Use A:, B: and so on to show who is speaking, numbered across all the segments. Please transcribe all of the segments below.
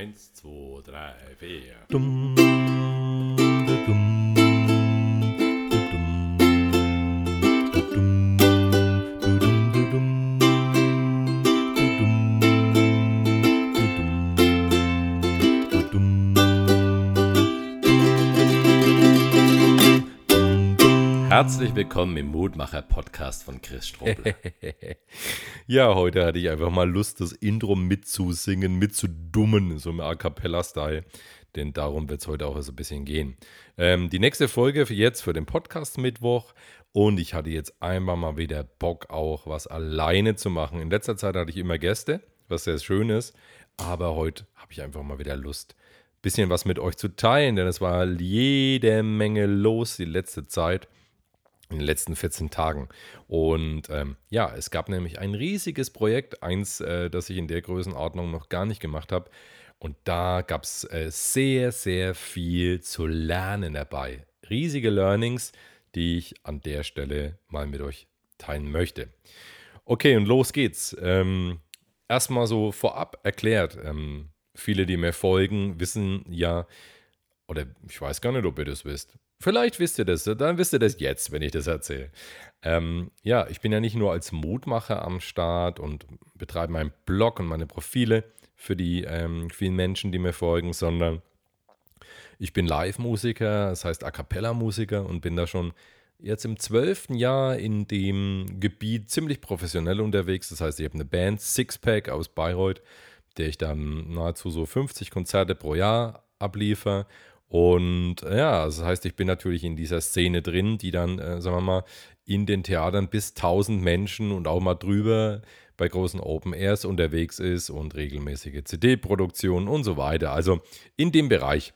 A: Eins, zwei, drei, vier.
B: Dum, du,
A: Herzlich willkommen im Mutmacher-Podcast von Chris Strobel.
B: Ja, heute hatte ich einfach mal Lust, das Intro mitzusingen, mitzudummen, so im A Cappella-Style. Denn darum wird es heute auch so ein bisschen gehen. Ähm, die nächste Folge für jetzt für den Podcast Mittwoch. Und ich hatte jetzt einmal mal wieder Bock, auch was alleine zu machen. In letzter Zeit hatte ich immer Gäste, was sehr schön ist. Aber heute habe ich einfach mal wieder Lust, ein bisschen was mit euch zu teilen. Denn es war jede Menge los die letzte Zeit in den letzten 14 Tagen. Und ähm, ja, es gab nämlich ein riesiges Projekt, eins, äh, das ich in der Größenordnung noch gar nicht gemacht habe. Und da gab es äh, sehr, sehr viel zu lernen dabei. Riesige Learnings, die ich an der Stelle mal mit euch teilen möchte. Okay, und los geht's. Ähm, Erstmal so vorab erklärt. Ähm, viele, die mir folgen, wissen ja, oder ich weiß gar nicht, ob ihr das wisst. Vielleicht wisst ihr das, dann wisst ihr das jetzt, wenn ich das erzähle. Ähm, ja, ich bin ja nicht nur als Mutmacher am Start und betreibe meinen Blog und meine Profile für die ähm, vielen Menschen, die mir folgen, sondern ich bin Live-Musiker, das heißt A Cappella-Musiker und bin da schon jetzt im zwölften Jahr in dem Gebiet ziemlich professionell unterwegs. Das heißt, ich habe eine Band, Sixpack aus Bayreuth, der ich dann nahezu so 50 Konzerte pro Jahr abliefer. Und ja, das heißt, ich bin natürlich in dieser Szene drin, die dann, äh, sagen wir mal, in den Theatern bis 1000 Menschen und auch mal drüber bei großen Open Airs unterwegs ist und regelmäßige CD-Produktionen und so weiter. Also in dem Bereich.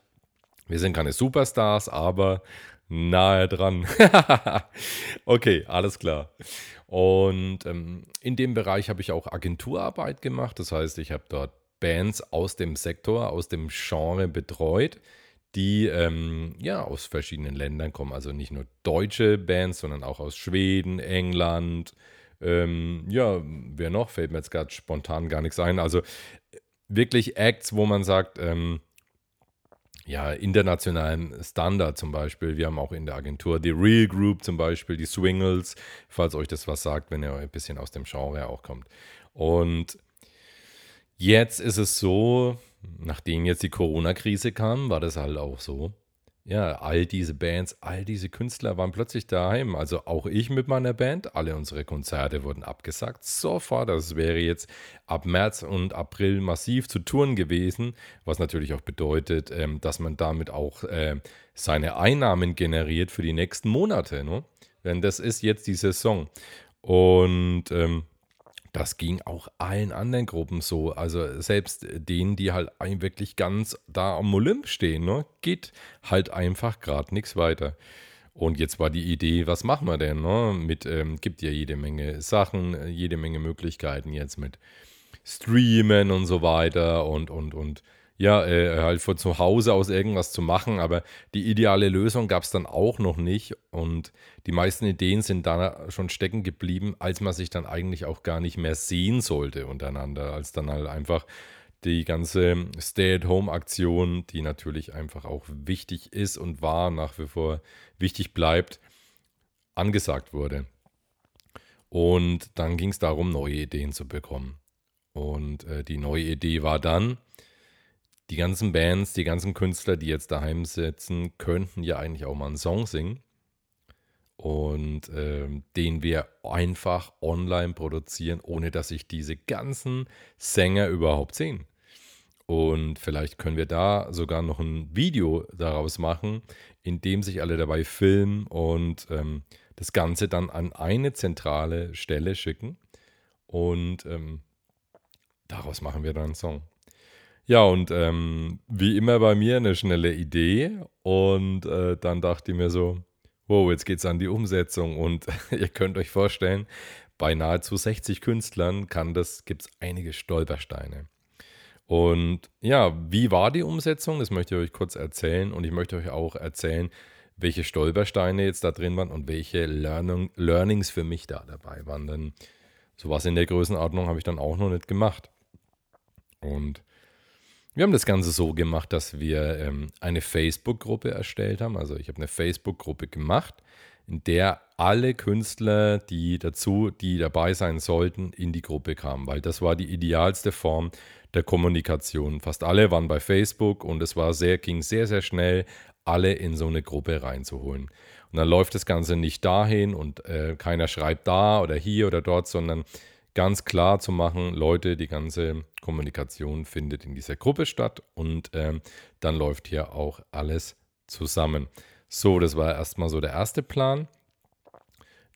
B: Wir sind keine Superstars, aber nahe dran. okay, alles klar. Und ähm, in dem Bereich habe ich auch Agenturarbeit gemacht. Das heißt, ich habe dort Bands aus dem Sektor, aus dem Genre betreut, die ähm, ja aus verschiedenen Ländern kommen. Also nicht nur deutsche Bands, sondern auch aus Schweden, England. Ähm, ja, wer noch? Fällt mir jetzt gerade spontan gar nichts ein. Also wirklich Acts, wo man sagt, ähm, ja, internationalen Standard zum Beispiel. Wir haben auch in der Agentur die Real Group zum Beispiel, die Swingles, falls euch das was sagt, wenn ihr ein bisschen aus dem Genre auch kommt. Und jetzt ist es so, nachdem jetzt die Corona-Krise kam, war das halt auch so. Ja, all diese Bands, all diese Künstler waren plötzlich daheim. Also auch ich mit meiner Band. Alle unsere Konzerte wurden abgesagt. Sofort. Das wäre jetzt ab März und April massiv zu Touren gewesen. Was natürlich auch bedeutet, ähm, dass man damit auch äh, seine Einnahmen generiert für die nächsten Monate. Ne? Denn das ist jetzt die Saison. Und ähm, das ging auch allen anderen Gruppen so. Also selbst denen, die halt wirklich ganz da am Olymp stehen, ne, geht halt einfach gerade nichts weiter. Und jetzt war die Idee, was machen wir denn? Ne? Mit, ähm, gibt ja jede Menge Sachen, jede Menge Möglichkeiten jetzt mit Streamen und so weiter und, und, und ja, äh, halt von zu Hause aus irgendwas zu machen, aber die ideale Lösung gab es dann auch noch nicht und die meisten Ideen sind da schon stecken geblieben, als man sich dann eigentlich auch gar nicht mehr sehen sollte untereinander, als dann halt einfach die ganze Stay-at-Home-Aktion, die natürlich einfach auch wichtig ist und war, nach wie vor wichtig bleibt, angesagt wurde. Und dann ging es darum, neue Ideen zu bekommen. Und äh, die neue Idee war dann, die ganzen Bands, die ganzen Künstler, die jetzt daheim sitzen, könnten ja eigentlich auch mal einen Song singen. Und ähm, den wir einfach online produzieren, ohne dass sich diese ganzen Sänger überhaupt sehen. Und vielleicht können wir da sogar noch ein Video daraus machen, in dem sich alle dabei filmen und ähm, das Ganze dann an eine zentrale Stelle schicken. Und ähm, daraus machen wir dann einen Song. Ja, und ähm, wie immer bei mir eine schnelle Idee. Und äh, dann dachte ich mir so, wow, jetzt geht's an die Umsetzung. Und ihr könnt euch vorstellen, bei nahezu 60 Künstlern kann das, gibt es einige Stolpersteine. Und ja, wie war die Umsetzung? Das möchte ich euch kurz erzählen. Und ich möchte euch auch erzählen, welche Stolpersteine jetzt da drin waren und welche Learning, Learnings für mich da dabei waren. Denn sowas in der Größenordnung habe ich dann auch noch nicht gemacht. Und wir haben das Ganze so gemacht, dass wir ähm, eine Facebook-Gruppe erstellt haben. Also ich habe eine Facebook-Gruppe gemacht, in der alle Künstler, die dazu, die dabei sein sollten, in die Gruppe kamen, weil das war die idealste Form der Kommunikation. Fast alle waren bei Facebook und es war sehr, ging sehr, sehr schnell, alle in so eine Gruppe reinzuholen. Und dann läuft das Ganze nicht dahin und äh, keiner schreibt da oder hier oder dort, sondern ganz klar zu machen, Leute, die ganze Kommunikation findet in dieser Gruppe statt und ähm, dann läuft hier auch alles zusammen. So, das war erstmal so der erste Plan.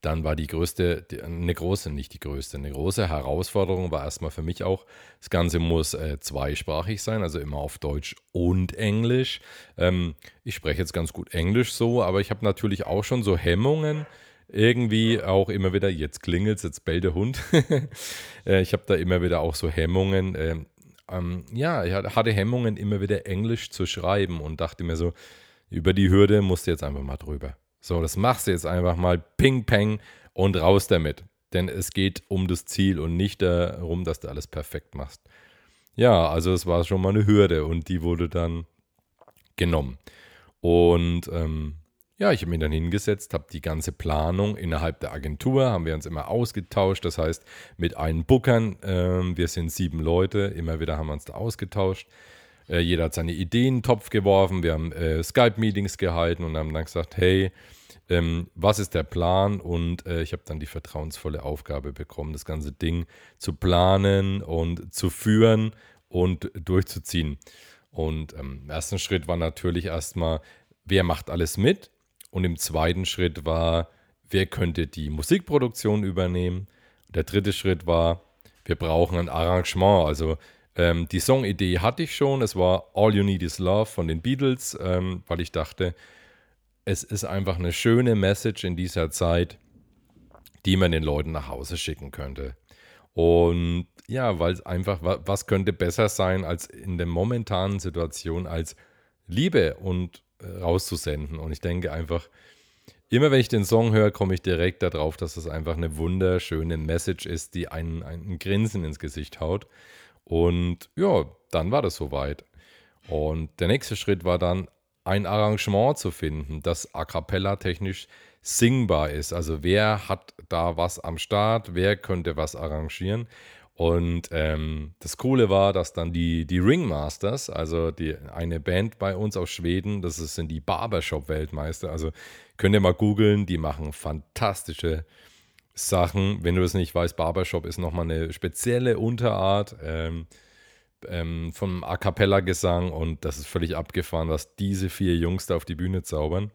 B: Dann war die größte, eine große, nicht die größte, eine große Herausforderung war erstmal für mich auch, das Ganze muss äh, zweisprachig sein, also immer auf Deutsch und Englisch. Ähm, ich spreche jetzt ganz gut Englisch so, aber ich habe natürlich auch schon so Hemmungen, irgendwie auch immer wieder, jetzt klingelt es, jetzt bellt der Hund. Äh, ich habe da immer wieder auch so Hemmungen. Ähm, ähm, ja, ich hatte Hemmungen, immer wieder Englisch zu schreiben und dachte mir so, über die Hürde musst du jetzt einfach mal drüber. So, das machst du jetzt einfach mal ping, peng und raus damit. Denn es geht um das Ziel und nicht darum, dass du alles perfekt machst. Ja, also es war schon mal eine Hürde und die wurde dann genommen. Und ähm, ja, ich habe mich dann hingesetzt, habe die ganze Planung innerhalb der Agentur, haben wir uns immer ausgetauscht. Das heißt, mit allen Bookern, äh, wir sind sieben Leute, immer wieder haben wir uns da ausgetauscht. Äh, jeder hat seine Ideen in den Topf geworfen. Wir haben äh, Skype-Meetings gehalten und haben dann gesagt, hey, ähm, was ist der Plan? Und äh, ich habe dann die vertrauensvolle Aufgabe bekommen, das ganze Ding zu planen und zu führen und durchzuziehen. Und ähm, im ersten Schritt war natürlich erstmal, wer macht alles mit? Und im zweiten Schritt war, wer könnte die Musikproduktion übernehmen? Der dritte Schritt war, wir brauchen ein Arrangement. Also ähm, die Songidee hatte ich schon. Es war All You Need Is Love von den Beatles, ähm, weil ich dachte, es ist einfach eine schöne Message in dieser Zeit, die man den Leuten nach Hause schicken könnte. Und ja, weil es einfach, was könnte besser sein, als in der momentanen Situation als Liebe und rauszusenden. Und ich denke einfach, immer wenn ich den Song höre, komme ich direkt darauf, dass es einfach eine wunderschöne Message ist, die einen, einen Grinsen ins Gesicht haut. Und ja, dann war das soweit. Und der nächste Schritt war dann, ein Arrangement zu finden, das a cappella technisch singbar ist. Also wer hat da was am Start, wer könnte was arrangieren. Und ähm, das Coole war, dass dann die, die Ringmasters, also die, eine Band bei uns aus Schweden, das sind die Barbershop-Weltmeister. Also könnt ihr mal googeln, die machen fantastische Sachen. Wenn du es nicht weißt, Barbershop ist nochmal eine spezielle Unterart ähm, ähm, vom A Cappella-Gesang und das ist völlig abgefahren, was diese vier Jungs da auf die Bühne zaubern.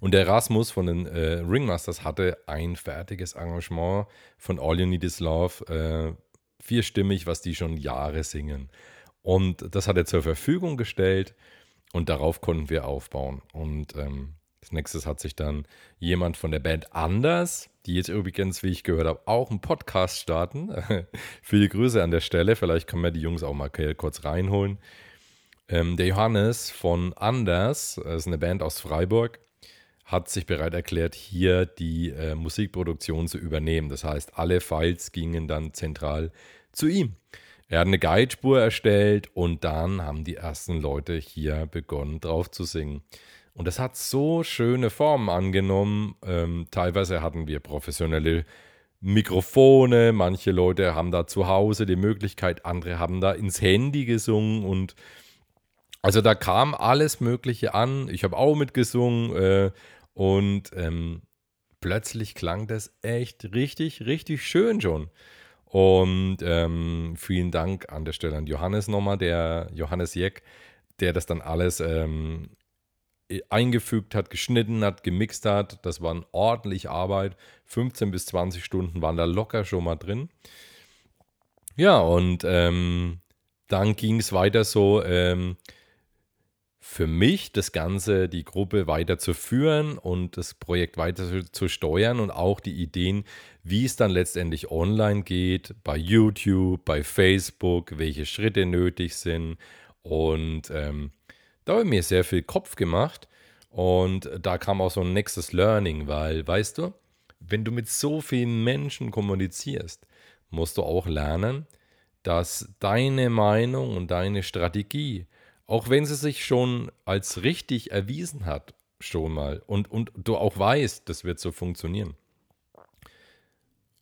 B: Und der Rasmus von den äh, Ringmasters hatte ein fertiges Arrangement von All You Need Is Love, äh, vierstimmig, was die schon Jahre singen. Und das hat er zur Verfügung gestellt und darauf konnten wir aufbauen. Und ähm, als nächstes hat sich dann jemand von der Band Anders, die jetzt übrigens, wie ich gehört habe, auch einen Podcast starten. Viele Grüße an der Stelle. Vielleicht können wir die Jungs auch mal kurz reinholen. Ähm, der Johannes von Anders, das ist eine Band aus Freiburg, hat sich bereit erklärt, hier die äh, Musikproduktion zu übernehmen. Das heißt, alle Files gingen dann zentral zu ihm. Er hat eine Guidespur erstellt und dann haben die ersten Leute hier begonnen drauf zu singen. Und das hat so schöne Formen angenommen. Ähm, teilweise hatten wir professionelle Mikrofone, manche Leute haben da zu Hause die Möglichkeit, andere haben da ins Handy gesungen und also da kam alles Mögliche an. Ich habe auch mitgesungen äh, und ähm, plötzlich klang das echt richtig, richtig schön schon. Und ähm, vielen Dank an der Stelle an Johannes nochmal, der Johannes Jeck, der das dann alles ähm, eingefügt hat, geschnitten hat, gemixt hat. Das war eine ordentliche Arbeit. 15 bis 20 Stunden waren da locker schon mal drin. Ja, und ähm, dann ging es weiter so. Ähm, für mich das Ganze, die Gruppe weiter zu führen und das Projekt weiter zu steuern und auch die Ideen, wie es dann letztendlich online geht, bei YouTube, bei Facebook, welche Schritte nötig sind. Und ähm, da habe ich mir sehr viel Kopf gemacht und da kam auch so ein nächstes Learning, weil, weißt du, wenn du mit so vielen Menschen kommunizierst, musst du auch lernen, dass deine Meinung und deine Strategie, auch wenn sie sich schon als richtig erwiesen hat, schon mal, und, und du auch weißt, das wird so funktionieren.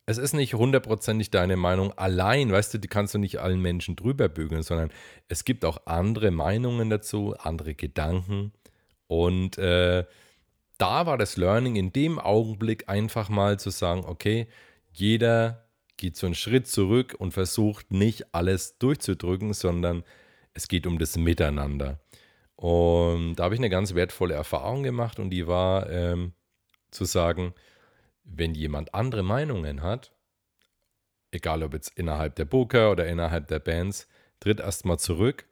B: Es ist nicht hundertprozentig deine Meinung allein, weißt du, die kannst du nicht allen Menschen drüber bügeln, sondern es gibt auch andere Meinungen dazu, andere Gedanken. Und äh, da war das Learning in dem Augenblick einfach mal zu sagen, okay, jeder geht so einen Schritt zurück und versucht nicht alles durchzudrücken, sondern es geht um das Miteinander. Und da habe ich eine ganz wertvolle Erfahrung gemacht und die war ähm, zu sagen, wenn jemand andere Meinungen hat, egal ob jetzt innerhalb der Booker oder innerhalb der Bands, tritt erstmal zurück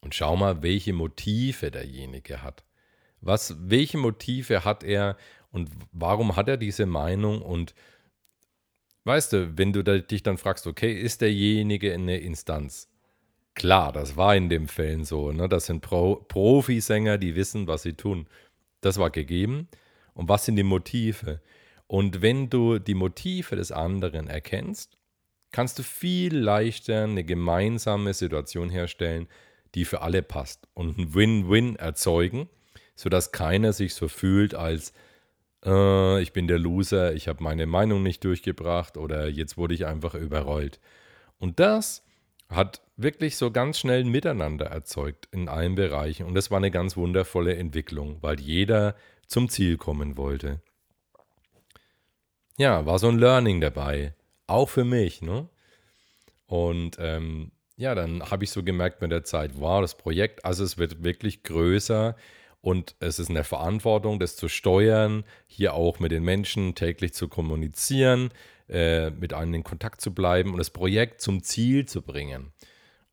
B: und schau mal, welche Motive derjenige hat. Was, welche Motive hat er und warum hat er diese Meinung und weißt du, wenn du dich dann fragst, okay, ist derjenige eine Instanz? Klar, das war in den Fällen so. Ne? Das sind Pro Profisänger, die wissen, was sie tun. Das war gegeben. Und was sind die Motive? Und wenn du die Motive des anderen erkennst, kannst du viel leichter eine gemeinsame Situation herstellen, die für alle passt und ein Win-Win erzeugen, sodass keiner sich so fühlt, als äh, ich bin der Loser, ich habe meine Meinung nicht durchgebracht oder jetzt wurde ich einfach überrollt. Und das hat wirklich so ganz schnell ein Miteinander erzeugt in allen Bereichen. Und das war eine ganz wundervolle Entwicklung, weil jeder zum Ziel kommen wollte. Ja, war so ein Learning dabei. Auch für mich, ne? Und ähm, ja, dann habe ich so gemerkt mit der Zeit, wow, das Projekt, also es wird wirklich größer und es ist eine Verantwortung, das zu steuern, hier auch mit den Menschen täglich zu kommunizieren, äh, mit allen in Kontakt zu bleiben und das Projekt zum Ziel zu bringen.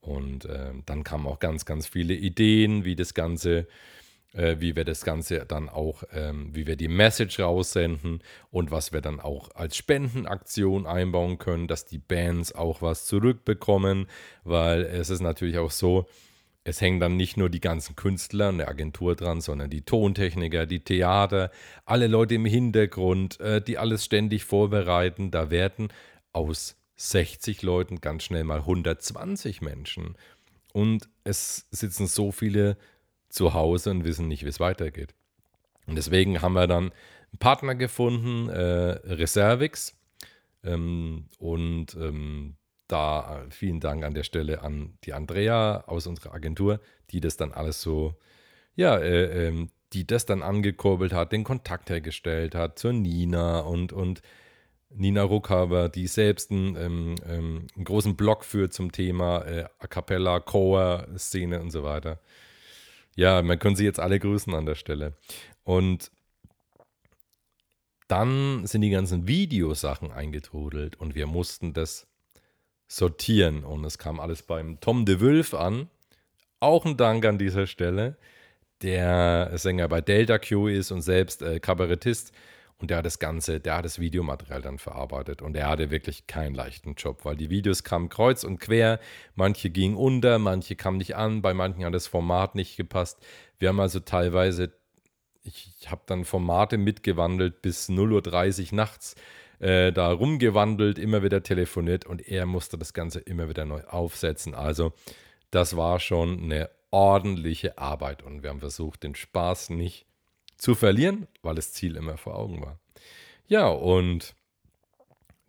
B: Und äh, dann kamen auch ganz, ganz viele Ideen, wie das Ganze, äh, wie wir das Ganze dann auch, ähm, wie wir die Message raussenden und was wir dann auch als Spendenaktion einbauen können, dass die Bands auch was zurückbekommen, weil es ist natürlich auch so, es hängen dann nicht nur die ganzen Künstler und der Agentur dran, sondern die Tontechniker, die Theater, alle Leute im Hintergrund, äh, die alles ständig vorbereiten. Da werden aus 60 Leuten ganz schnell mal 120 Menschen. Und es sitzen so viele zu Hause und wissen nicht, wie es weitergeht. Und deswegen haben wir dann einen Partner gefunden, äh, Reservix. Ähm, und ähm, da vielen Dank an der Stelle an die Andrea aus unserer Agentur, die das dann alles so, ja, äh, äh, die das dann angekurbelt hat, den Kontakt hergestellt hat zur Nina und, und Nina Ruckhaber, die selbst einen, ähm, ähm, einen großen Blog führt zum Thema äh, A Cappella, Chor-Szene und so weiter. Ja, man kann sie jetzt alle grüßen an der Stelle. Und dann sind die ganzen Videosachen eingetrudelt und wir mussten das sortieren. Und es kam alles beim Tom de Wulf an. Auch ein Dank an dieser Stelle, der Sänger bei Delta Q ist und selbst äh, Kabarettist. Und der hat das Ganze, der hat das Videomaterial dann verarbeitet. Und er hatte wirklich keinen leichten Job, weil die Videos kamen kreuz und quer. Manche gingen unter, manche kamen nicht an, bei manchen hat das Format nicht gepasst. Wir haben also teilweise, ich, ich habe dann Formate mitgewandelt bis 0.30 Uhr nachts äh, da rumgewandelt, immer wieder telefoniert und er musste das Ganze immer wieder neu aufsetzen. Also das war schon eine ordentliche Arbeit und wir haben versucht, den Spaß nicht zu verlieren, weil das Ziel immer vor Augen war. Ja, und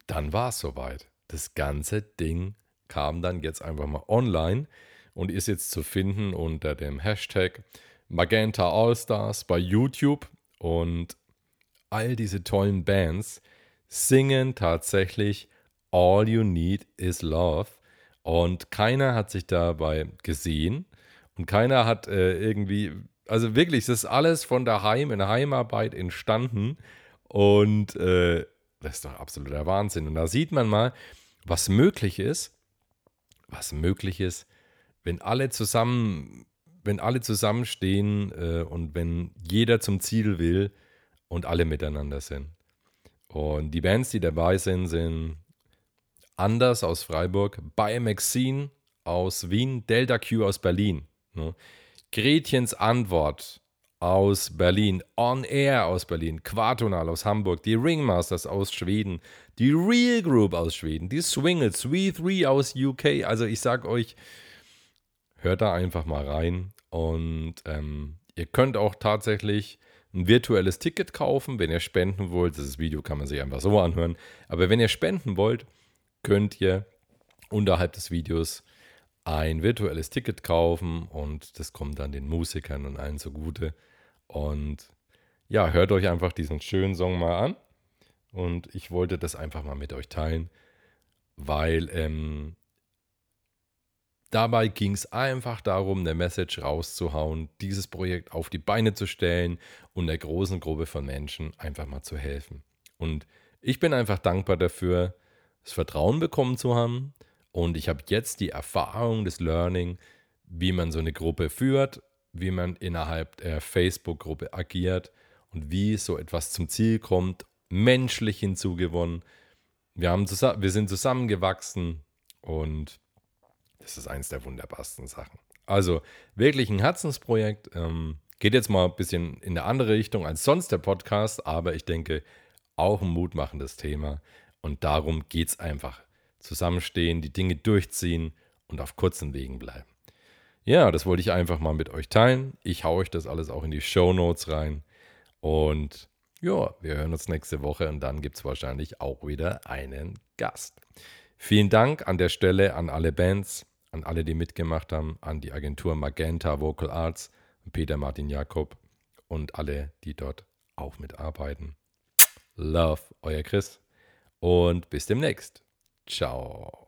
B: dann war es soweit. Das ganze Ding kam dann jetzt einfach mal online und ist jetzt zu finden unter dem Hashtag Magenta Allstars bei YouTube und all diese tollen Bands, singen tatsächlich All You Need Is Love. Und keiner hat sich dabei gesehen und keiner hat äh, irgendwie, also wirklich, das ist alles von daheim in Heimarbeit entstanden und äh, das ist doch absoluter Wahnsinn. Und da sieht man mal, was möglich ist, was möglich ist, wenn alle zusammen, wenn alle zusammenstehen äh, und wenn jeder zum Ziel will und alle miteinander sind. Und die Bands, die dabei sind, sind Anders aus Freiburg, By Maxine aus Wien, Delta Q aus Berlin. Ne? Gretchens Antwort aus Berlin, On Air aus Berlin, Quartonal aus Hamburg, die Ringmasters aus Schweden, die Real Group aus Schweden, die Swingles, We3 aus UK. Also ich sag euch, hört da einfach mal rein und ähm, ihr könnt auch tatsächlich ein virtuelles Ticket kaufen, wenn ihr spenden wollt. Das Video kann man sich einfach so anhören. Aber wenn ihr spenden wollt, könnt ihr unterhalb des Videos ein virtuelles Ticket kaufen und das kommt dann den Musikern und allen zugute. Und ja, hört euch einfach diesen schönen Song mal an. Und ich wollte das einfach mal mit euch teilen, weil ähm, dabei ging es einfach darum, eine Message rauszuhauen, dieses Projekt auf die Beine zu stellen und der großen Gruppe von Menschen einfach mal zu helfen. Und ich bin einfach dankbar dafür, das Vertrauen bekommen zu haben, und ich habe jetzt die Erfahrung, das Learning, wie man so eine Gruppe führt, wie man innerhalb der Facebook-Gruppe agiert und wie so etwas zum Ziel kommt, menschlich hinzugewonnen. Wir, haben wir sind zusammengewachsen und das ist eines der wunderbarsten Sachen. Also wirklich ein Herzensprojekt. Ähm, geht jetzt mal ein bisschen in eine andere Richtung als sonst der Podcast, aber ich denke auch ein mutmachendes Thema. Und darum geht es einfach zusammenstehen, die Dinge durchziehen und auf kurzen Wegen bleiben. Ja, das wollte ich einfach mal mit euch teilen. Ich haue euch das alles auch in die Show Notes rein. Und ja, wir hören uns nächste Woche und dann gibt es wahrscheinlich auch wieder einen Gast. Vielen Dank an der Stelle an alle Bands, an alle, die mitgemacht haben, an die Agentur Magenta Vocal Arts, Peter Martin Jakob und alle, die dort auch mitarbeiten. Love, euer Chris und bis demnächst. Ciao.